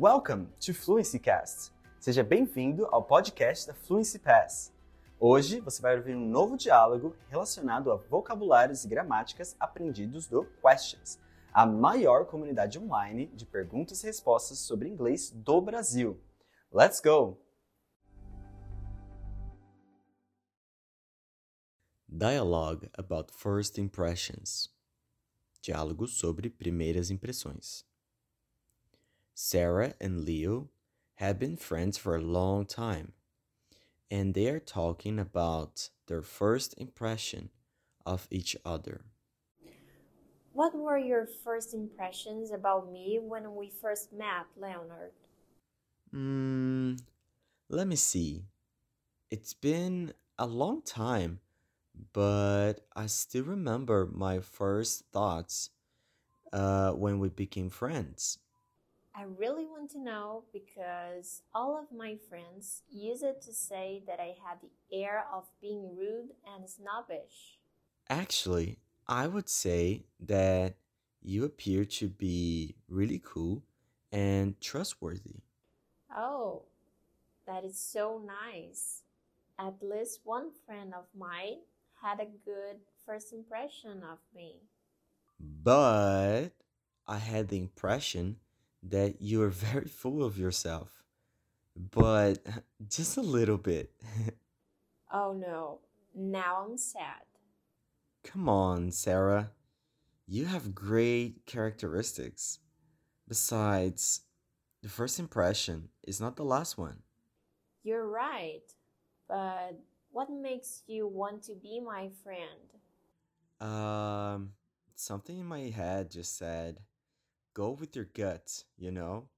Welcome to Fluency Cast. Seja bem-vindo ao podcast da Fluency Pass. Hoje você vai ouvir um novo diálogo relacionado a vocabulários e gramáticas aprendidos do Questions, a maior comunidade online de perguntas e respostas sobre inglês do Brasil. Let's go! Dialogue about first impressions. Diálogo sobre primeiras impressões. Sarah and Leo have been friends for a long time, and they are talking about their first impression of each other. What were your first impressions about me when we first met, Leonard? Hmm, let me see. It's been a long time, but I still remember my first thoughts uh, when we became friends. I really want to know because all of my friends use it to say that I had the air of being rude and snobbish. Actually, I would say that you appear to be really cool and trustworthy. Oh, that is so nice. At least one friend of mine had a good first impression of me. But I had the impression that you are very full of yourself. But just a little bit. Oh no, now I'm sad. Come on, Sarah. You have great characteristics. Besides, the first impression is not the last one. You're right, but what makes you want to be my friend? Um, something in my head just said, go with your gut, you know?